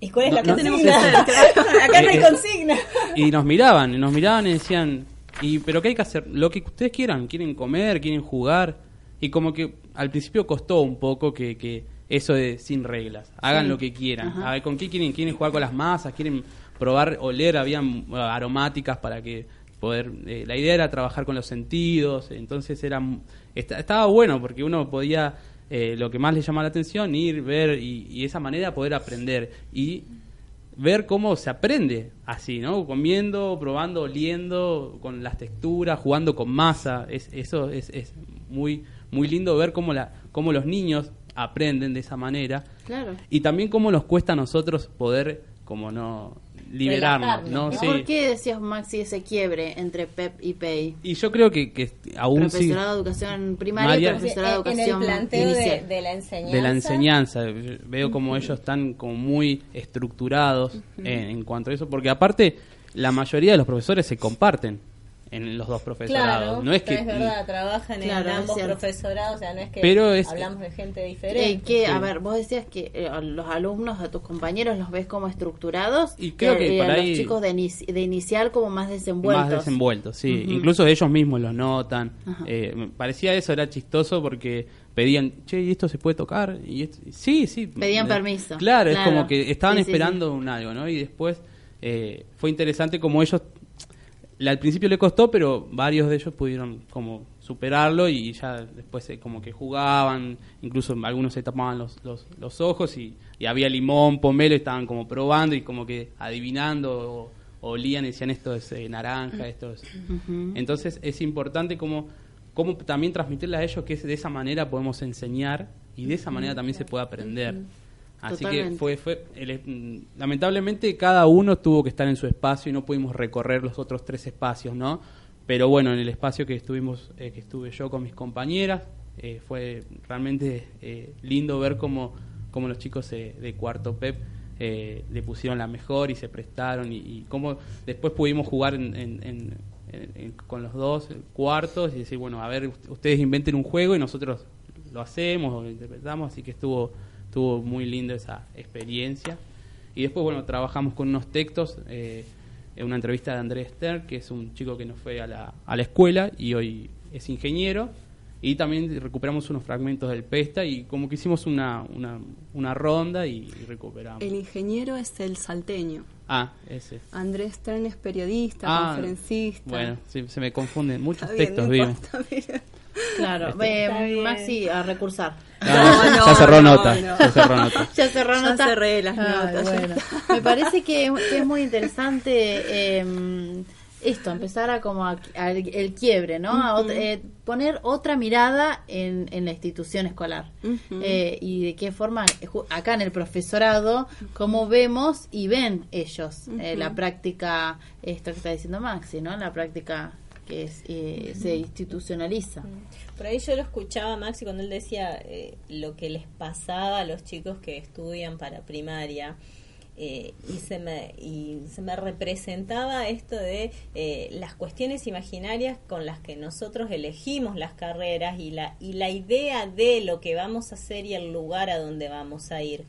¿Y cuál es No, la no, consigna? sí, acá no hay Eh, consigna. Y nos miraban, y nos miraban y decían, y pero qué hay que hacer, lo que ustedes quieran, quieren comer, quieren jugar, y como que al principio costó un poco que, que eso de sin reglas, hagan Sí. lo que quieran, Ajá. a ver con qué quieren, quieren jugar con las masas, quieren probar, oler, habían aromáticas para que poder, eh, la idea era trabajar con los sentidos, entonces era, esta- estaba bueno porque uno podía, eh, lo que más le llamaba la atención, ir, ver y, y esa manera poder aprender y ver cómo se aprende así, ¿no? Comiendo, probando, oliendo, con las texturas, jugando con masa. Es, eso es, es muy, muy lindo ver cómo, la, cómo los niños aprenden de esa manera. Claro. Y también cómo nos cuesta a nosotros poder, como no, liberarnos, ¿no? ¿Y Sí. ¿Por qué decías, Maxi, ese quiebre entre PEP y PEI? Y yo creo que, que aún sí Profesorado de educación primaria María- y profesorado de en el educación planteo de, inicial. de la enseñanza. de la enseñanza. Yo Veo como ellos están como muy estructurados en, en cuanto a eso, porque aparte la mayoría de los profesores se comparten en los dos profesorados. Claro, no es que es verdad, trabajan Claro, en ambos profesorados, o sea, no es que Pero es- hablamos de gente Eh, diferente. que, A ver, vos decías que eh, a los alumnos, a tus compañeros, los ves como estructurados Y creo que eh, por a ahí- los chicos de, inici- de inicial como más desenvueltos. más desenvueltos, sí. Ujú. Incluso ellos mismos lo notan. Eh, me parecía eso, era chistoso porque pedían, che, ¿y esto se puede tocar? Y esto- sí, sí. Pedían Eh, permiso. Claro, es como que estaban Sí, sí, esperando un algo, ¿no? Y después eh, fue interesante como ellos, al principio le costó, pero varios de ellos pudieron como superarlo y ya después eh, como que jugaban, incluso algunos se tapaban los, los, los ojos y, y había limón, pomelo, y estaban como probando y como que adivinando o, olían y decían esto es eh, naranja, esto es... Entonces es importante como, como también transmitirle a ellos que de esa manera podemos enseñar y de esa manera también se puede aprender. Así que fue, fue el- mm, lamentablemente cada uno tuvo que estar en su espacio y no pudimos recorrer los otros tres espacios, ¿no? Pero bueno, en el espacio que estuvimos, eh, que estuve yo con mis compañeras, eh, fue realmente eh, lindo ver cómo, cómo los chicos eh, de cuarto PEP eh, le pusieron la mejor y se prestaron y, y cómo después pudimos jugar en- en- en- en- en- con los dos cuartos y decir, bueno, a ver, ust- ustedes inventen un juego y nosotros lo hacemos o lo interpretamos, así que estuvo, estuvo muy lindo esa experiencia. Y después, bueno, trabajamos con unos textos, eh, en una entrevista de Andrés Stern, que es un chico que nos fue a la, a la escuela y hoy es ingeniero. Y también recuperamos unos fragmentos del Pesta y como que hicimos una, una, una ronda y, y recuperamos. El ingeniero es el salteño. Ah, ese. Andrés Stern es periodista, Ah, conferencista. Bueno, sí, se me confunden muchos bien, textos, no importa. Claro, Este- eh. Maxi, a recursar. No, ya- ya cerró nota, no. ya cerró nota. ya cerró Ya nota. cerré las Ay, notas, bueno. Me parece que, que es muy interesante eh, esto, empezar a como a- a- el quiebre, ¿no? A ot- eh, poner otra mirada en, en la institución escolar. Eh, y de qué forma, acá en el profesorado, cómo vemos y ven ellos eh, Ujú. la práctica, esto que está diciendo Maxi, ¿no? La práctica que es, eh, se institucionaliza. Por ahí yo lo escuchaba Maxi cuando él decía eh, lo que les pasaba a los chicos que estudian para primaria. eh, y se me y se me representaba esto de eh, las cuestiones imaginarias con las que nosotros elegimos las carreras y la y la idea de lo que vamos a hacer y el lugar a donde vamos a ir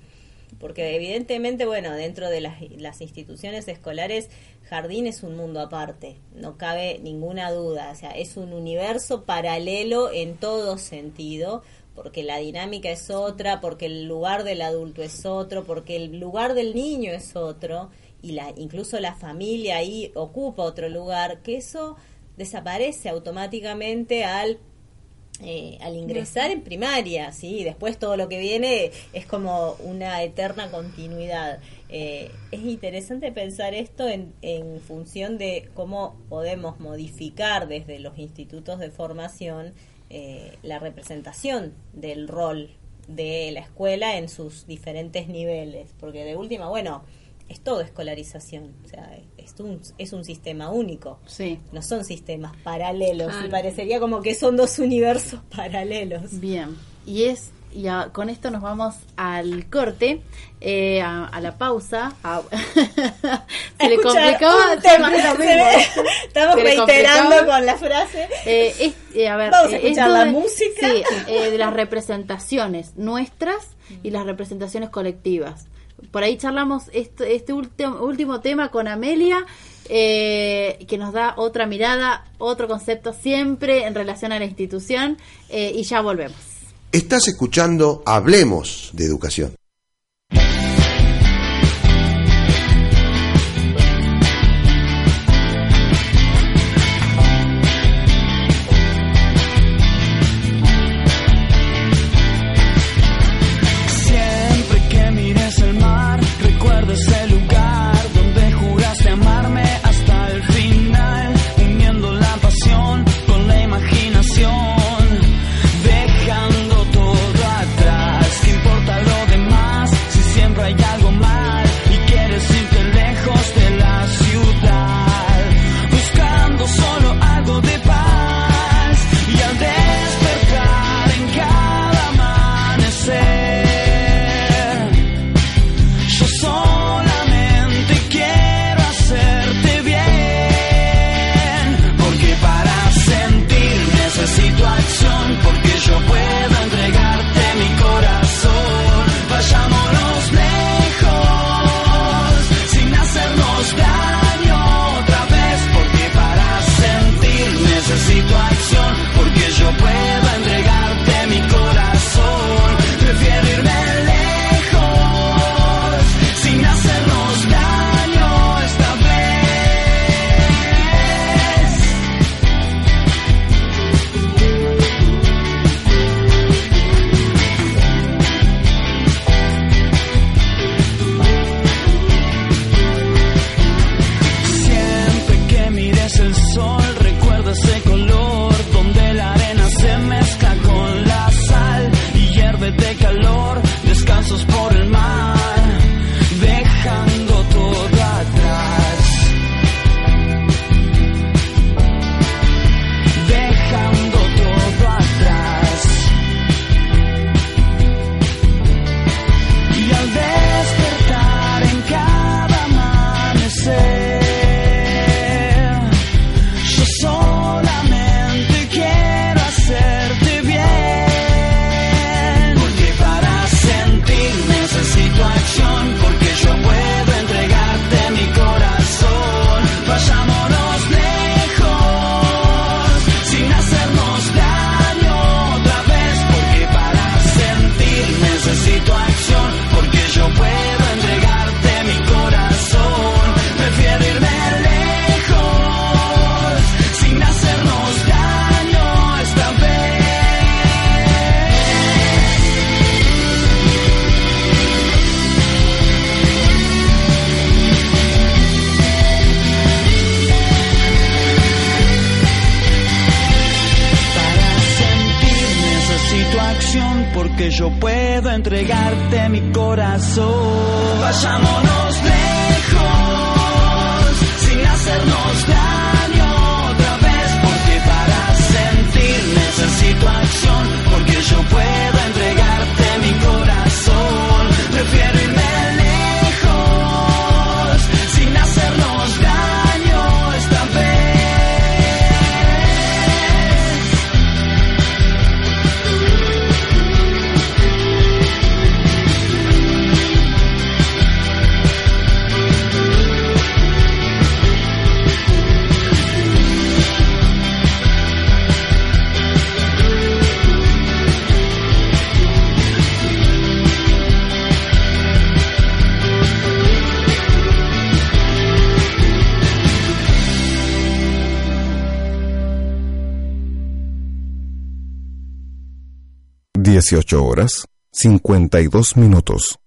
porque evidentemente bueno dentro de las, las instituciones escolares jardín es un mundo aparte no cabe ninguna duda o sea es un universo paralelo en todo sentido porque la dinámica es otra, porque el lugar del adulto es otro, porque el lugar del niño es otro, y la, incluso la familia ahí ocupa otro lugar, que eso desaparece automáticamente al eh, al ingresar en primaria, ¿sí? Después todo lo que viene es como una eterna continuidad. Eh, es interesante pensar esto en, en función de cómo podemos modificar desde los institutos de formación eh, la representación del rol de la escuela en sus diferentes niveles, porque de última, bueno, es todo escolarización, o sea, es un, es un sistema único, sí. no son sistemas paralelos, Claro. y parecería como que son dos universos paralelos. Bien, y es y a- con esto nos vamos al corte, eh, a, a la pausa. a- se le Escuchar complicaba un tema, se ve- estamos Se reiterando con la frase. Eh, es- eh, a ver, Vamos a escuchar esto la de- música. sí, eh, de las representaciones nuestras y las representaciones colectivas. Por ahí charlamos este último, último tema con Amelia, eh, que nos da otra mirada, otro concepto siempre en relación a la institución, eh, y ya volvemos. Estás escuchando Hablemos de Educación. 18 horas 52 minutos.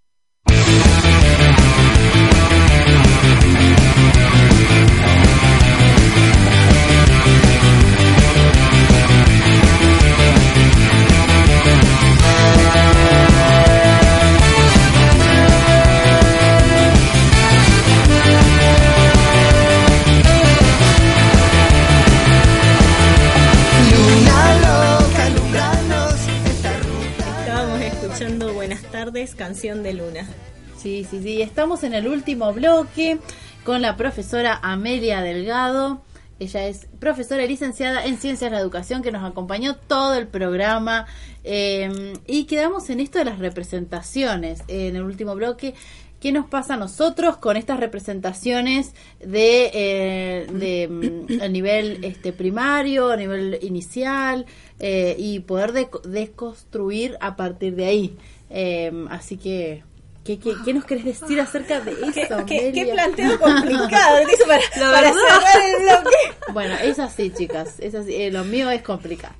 De Luna. Sí, sí, sí. Estamos en el último bloque con la profesora Amelia Delgado. Ella es profesora licenciada en Ciencias de la Educación que nos acompañó todo el programa. Eh, y quedamos en esto de las representaciones. En el último bloque, ¿qué nos pasa a nosotros con estas representaciones de, eh, de mm, a nivel este primario, a nivel inicial eh, y poder deco- desconstruir a partir de ahí? Eh, así que, ¿qué, qué, qué nos querés decir acerca de eso? ¿Qué, qué, Amelia? qué planteo complicado que hizo para, La para verdad. cerrar el bloque. Bueno, es así, chicas. Es así. Eh, lo mío es complicado.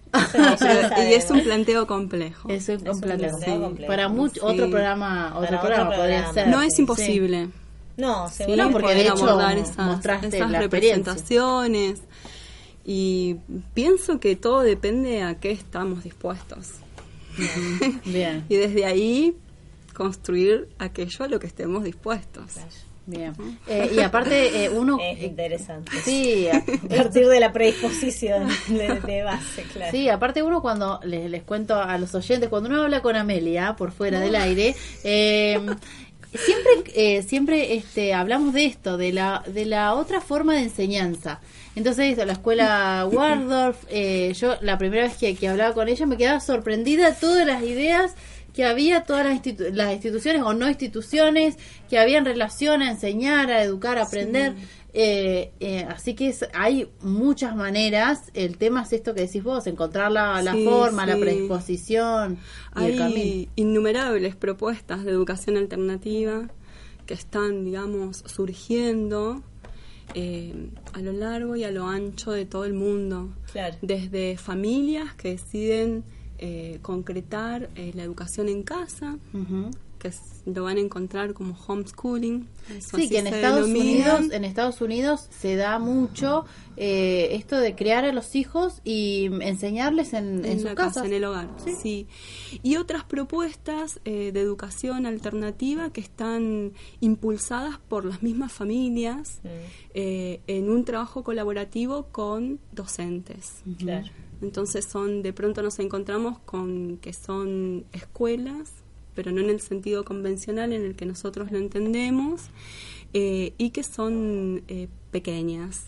y es un planteo complejo. Es un planteo sí. complejo. Para mucho, Sí. otro programa, otro Para otro programa podría ser. No es Sí. imposible. No, seguro No, porque de hecho abordar esas, esas la representaciones. Y pienso que todo depende a qué estamos dispuestos. Bien, Y desde ahí construir aquello a lo que estemos dispuestos. bien. Eh, y aparte, eh, uno. es interesante. sí, a- partir de la predisposición de, de base, claro. Sí, aparte uno cuando les, les cuento a los oyentes, cuando uno habla con Amelia por fuera del aire, eh, siempre eh, siempre este hablamos de esto, de la de la otra forma de enseñanza. Entonces, la escuela Waldorf, eh, yo la primera vez que, que hablaba con ella me quedaba sorprendida de todas las ideas que había, todas las, institu- las instituciones o no instituciones que había en relación a enseñar, a educar, a aprender. Eh, eh, así que es- hay muchas maneras. El tema es esto que decís vos, encontrar la, la Sí, forma, la predisposición y el camino. Hay innumerables propuestas de educación alternativa que están, digamos, surgiendo eh, a lo largo y a lo ancho de todo el mundo. Claro. Desde familias que deciden eh, concretar eh, la educación en casa. Que lo van a encontrar como homeschooling. eso Sí, que en Estados denomina. Unidos, en Estados Unidos se da mucho eh, esto de crear a los hijos y enseñarles en, en en sus casa, en el hogar. Sí. Y otras propuestas eh, de educación alternativa que están impulsadas por las mismas familias eh, en un trabajo colaborativo con docentes. Claro. Entonces son, de pronto nos encontramos con que son escuelas, pero no en el sentido convencional en el que nosotros lo entendemos, eh, y que son eh, pequeñas,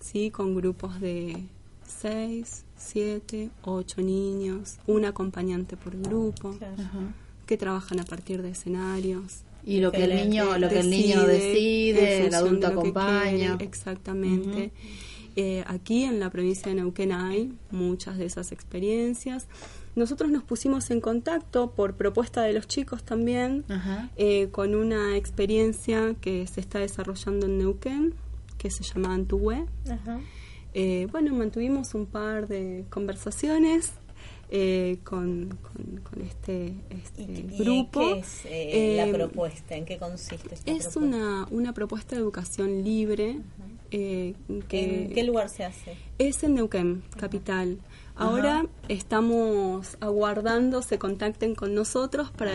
¿sí? con grupos de seis, siete, ocho niños, un acompañante por grupo, que trabajan a partir de escenarios. Y lo que el niño, lo que el niño decide, el adulto de acompaña. quiere, exactamente. Eh, aquí en la provincia de Neuquén hay muchas de esas experiencias. Nosotros nos pusimos en contacto por propuesta de los chicos también eh, con una experiencia que se está desarrollando en Neuquén que se llama Antuhue. Eh, bueno, mantuvimos un par de conversaciones eh, con, con- con este, este ¿Y, grupo. qué es eh, la propuesta? ¿En qué consiste esta Es propuesta? una, una propuesta de educación libre que ¿En qué lugar se hace? es en Neuquén, capital. Ahora estamos aguardando se contacten con nosotros para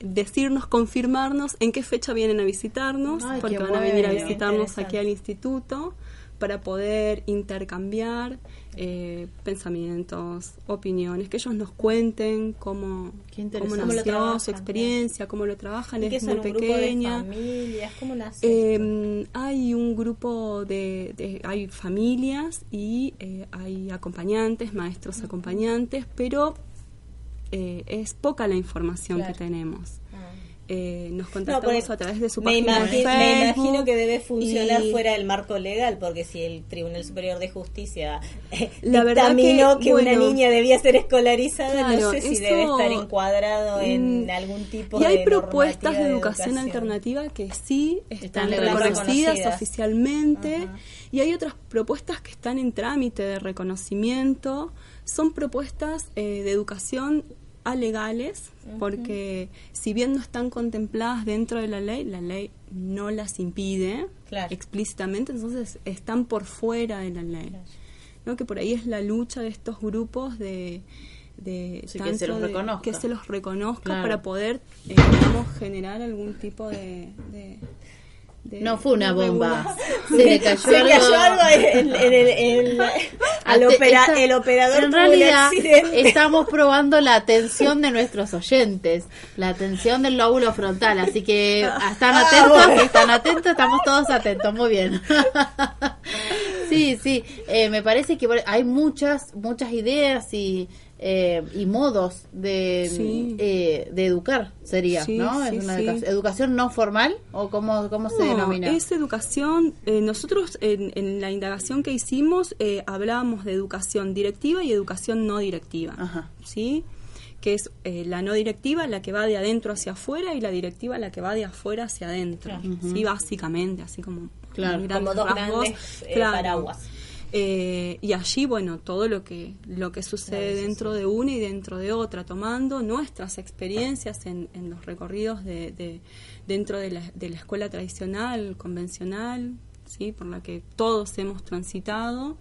decirnos, confirmarnos en qué fecha vienen a visitarnos, Ay, porque van a venir a visitarnos aquí al instituto para poder intercambiar eh, pensamientos, opiniones, que ellos nos cuenten cómo, cómo nació trabajan, su experiencia, cómo lo trabajan, ¿Y qué es muy un grupo de pequeña. familias? ¿Cómo nace? Eh, hay un grupo de, de- hay familias y eh, hay acompañantes, maestros acompañantes, pero eh, es poca la información Claro. que tenemos. Eh, nos No, contactamos porque a través de su me, página de me imagino que debe funcionar y- fuera del marco legal, porque si el Tribunal Superior de Justicia eh, La verdad que, que, una niña debía ser escolarizada, no sé si eso- debe estar encuadrado en Mm, algún tipo y hay de propuestas de educación, alternativa que sí están, reconocidas, reconocidas. oficialmente y hay otras propuestas que están en trámite de reconocimiento. Son propuestas eh, de educación alegales, porque si bien no están contempladas dentro de la ley, la ley no las impide Claro. explícitamente, entonces están por fuera de la ley. ¿no? Que por ahí es la lucha de estos grupos de... de Sí, que se los de- reconozca. que se los reconozca Claro. para poder, eh, digamos, generar algún tipo de... de- de- No fue una bomba. Se le cayó Se algo. cayó algo en, en el, en- al Ate- opera- esta- el operador en realidad estamos probando la atención de nuestros oyentes, la atención del lóbulo frontal, así que están Ah, atentos, bueno. están atentos, estamos todos atentos, muy bien. sí, sí, eh, me parece que hay muchas, muchas ideas y eh, y modos de Sí. eh, de educar sería, Sí, ¿no? sí, es una educación no formal o cómo cómo se No, denomina. Es educación. eh, nosotros en, en la indagación que hicimos eh, hablábamos de educación directiva y educación no directiva. Ajá. ¿Sí? Que es eh, la no directiva, la que va de adentro hacia afuera, y la directiva, la que va de afuera hacia adentro. Claro. ¿Sí? Básicamente, así como. Claro. Como dos rasgos. grandes eh, Claro. paraguas. Eh, y allí, bueno, todo lo que, lo que sucede dentro de una y dentro de otra, tomando nuestras experiencias en, en los recorridos de, de- dentro de la, de la escuela tradicional, convencional, ¿sí? por la que todos hemos transitado,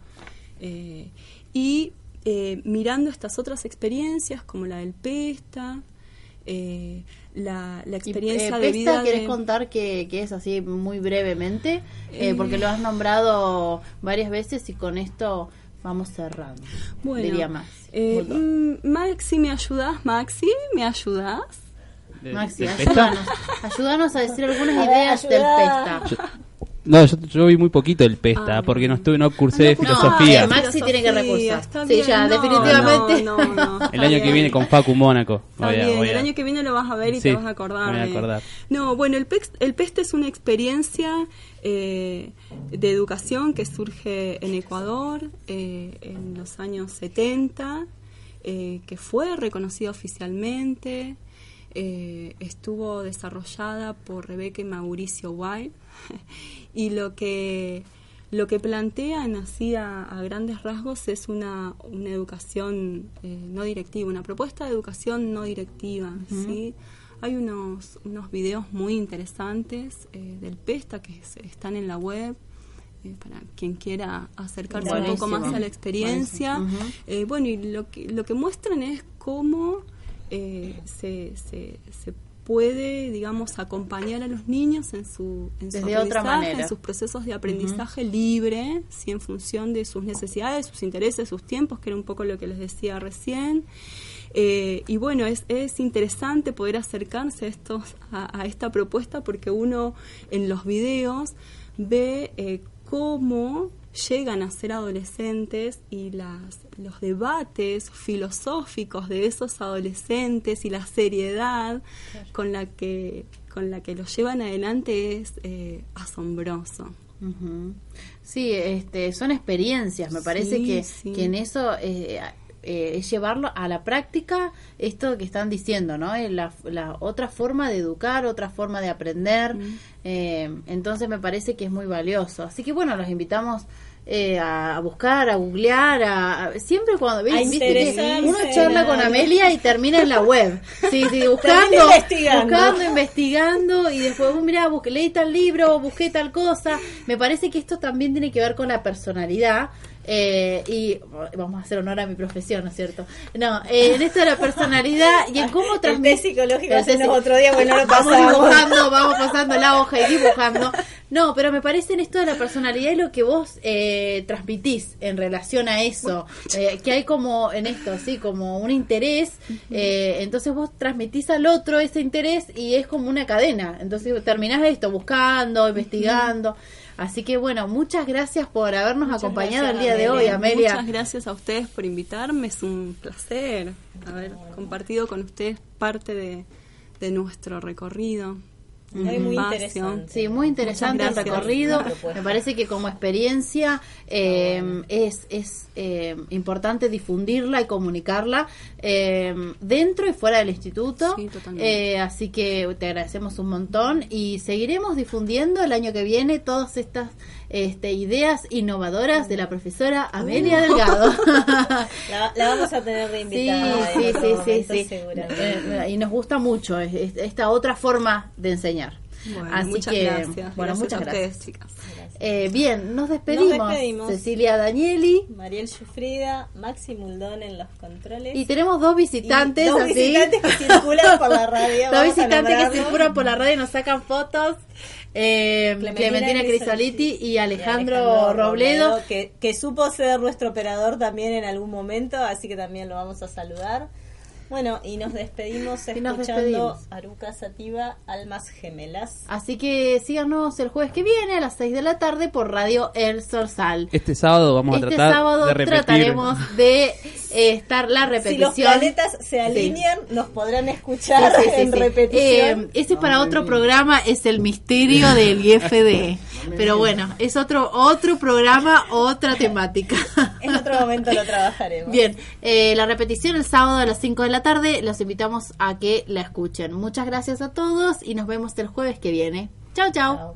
eh, y eh, mirando estas otras experiencias como la del PESTA, la, la Y, experiencia eh, de Pesta, vida ¿querés de... contar qué, qué es así muy brevemente? Eh, Eh. porque lo has nombrado varias veces y con esto vamos cerrando. Bueno, diría más. eh, mm, Maxi, ¿me ayudas? Maxi, ¿me ayudas? De- Maxi, ayúdanos, ayúdanos a decir algunas A ver, ideas del. Pesta. No, yo, yo vi muy poquito el Pesta, Ah, porque no estuve, no cursé no, filosofía. eh, Maxi tiene que recursar. Sí, ya, no, definitivamente. no, no, no, el año que viene con Facu Mónaco. Está Voy a- bien, voy el año que viene lo vas a ver y Sí, te vas a acordar. me voy a de- acordar. No, bueno, el, PEX- el PEST es una experiencia eh, de educación que surge en Ecuador eh, en los años 70, eh, que fue reconocida oficialmente, eh, estuvo desarrollada por Rebeca y Mauricio White, y lo que lo que plantean así a, a grandes rasgos es una, una educación eh, no directiva, una propuesta de educación no directiva. ¿sí? Hay unos, unos videos muy interesantes eh, del PESTA que se- están en la web. eh, para quien quiera acercarse un poco más a la experiencia. Eh, bueno, y lo que, lo que muestran es cómo eh, se, se, se puede, digamos, acompañar a los niños en su, en su otra aprendizaje, manera. en sus procesos de aprendizaje libre, ¿sí? en función de sus necesidades, sus intereses, sus tiempos, que era un poco lo que les decía recién. Eh, y bueno, es, es interesante poder acercarse a, estos, a, a esta propuesta porque uno en los videos ve eh, cómo llegan a ser adolescentes y las, los debates filosóficos de esos adolescentes y la seriedad con la que con la que los llevan adelante es eh, asombroso. Sí, este, son experiencias. Me parece Sí, que, sí. que en eso eh, eh, es llevarlo a la práctica esto que están diciendo, ¿no? La, la otra forma de educar, otra forma de aprender. Eh, entonces me parece que es muy valioso. Así que bueno, los invitamos. eh, a, a buscar, a googlear, a, a- siempre cuando A ¿viste que uno charla con. Amelia y termina en la web, sí, sí, buscando, investigando. buscando, investigando y después, "Uh, mira, busqué, leí tal libro, busqué tal cosa. Me parece que esto también tiene que ver con la personalidad. Eh, y vamos a hacer honor a mi profesión, ¿no es cierto? No, eh, en esto de la personalidad y en cómo transmitir. psicológico otro día, bueno, no lo vamos dibujando, vamos pasando la hoja y dibujando. No, pero me parece en esto de la personalidad y lo que vos eh, transmitís en relación a eso, eh, que hay como en esto, sí, como un interés, eh, entonces vos transmitís al otro ese interés y es como una cadena, entonces terminás esto buscando, investigando. Así que bueno, muchas gracias por habernos Muchas acompañado el día de hoy, Amelia. Muchas gracias a ustedes por invitarme. Es un placer haber compartido con ustedes parte de, de nuestro recorrido. Muy, interesante. Sí, muy interesante el recorrido. Propuesta. Me parece que como experiencia eh, es, es eh, importante difundirla y comunicarla eh, dentro y fuera del instituto. Sí. Eh, así que te agradecemos un montón y seguiremos difundiendo el año que viene todas estas este, ideas innovadoras de la profesora Amelia Delgado. La, la vamos a tener de Sí, invitada. sí, otro sí, sí, momento, sí. seguramente. Eh, y nos gusta mucho es- es- esta otra forma de enseñar. Bueno, Así muchas que, gracias. bueno, Gracias muchas a ustedes, gracias. chicas. Eh, bien, nos despedimos. Nos despedimos. Cecilia Danieli. Mariel Sufrida, Maxi Muldón en los controles. Y tenemos dos visitantes, Y dos así. visitantes que circulan por la radio, Dos visitantes que circulan por la radio y nos sacan fotos. Eh, Clementina Clementina Crisoliti y Alejandro, Alejandro Robledo. que, que supo ser nuestro operador también en algún momento, así que también lo vamos a saludar. Bueno, y nos despedimos Y nos escuchando despedimos. Aruca Sativa, Almas Gemelas. Así que síganos el jueves que viene a las 6 de la tarde por Radio El Sorsal. Este sábado vamos este a tratar sábado de repetir. trataremos de eh, estar la Si repetición. los planetas se alinean, nos podrán escuchar Sí, sí, sí, en sí. repetición. Eh, ese para otro programa es el misterio del IFD. Pero bueno, es otro otro programa, otra temática. en otro momento lo trabajaremos. Bien, eh, la repetición el sábado a las 5 de la tarde. Los invitamos a que la escuchen. Muchas gracias a todos y nos vemos el jueves que viene. Chao, chao.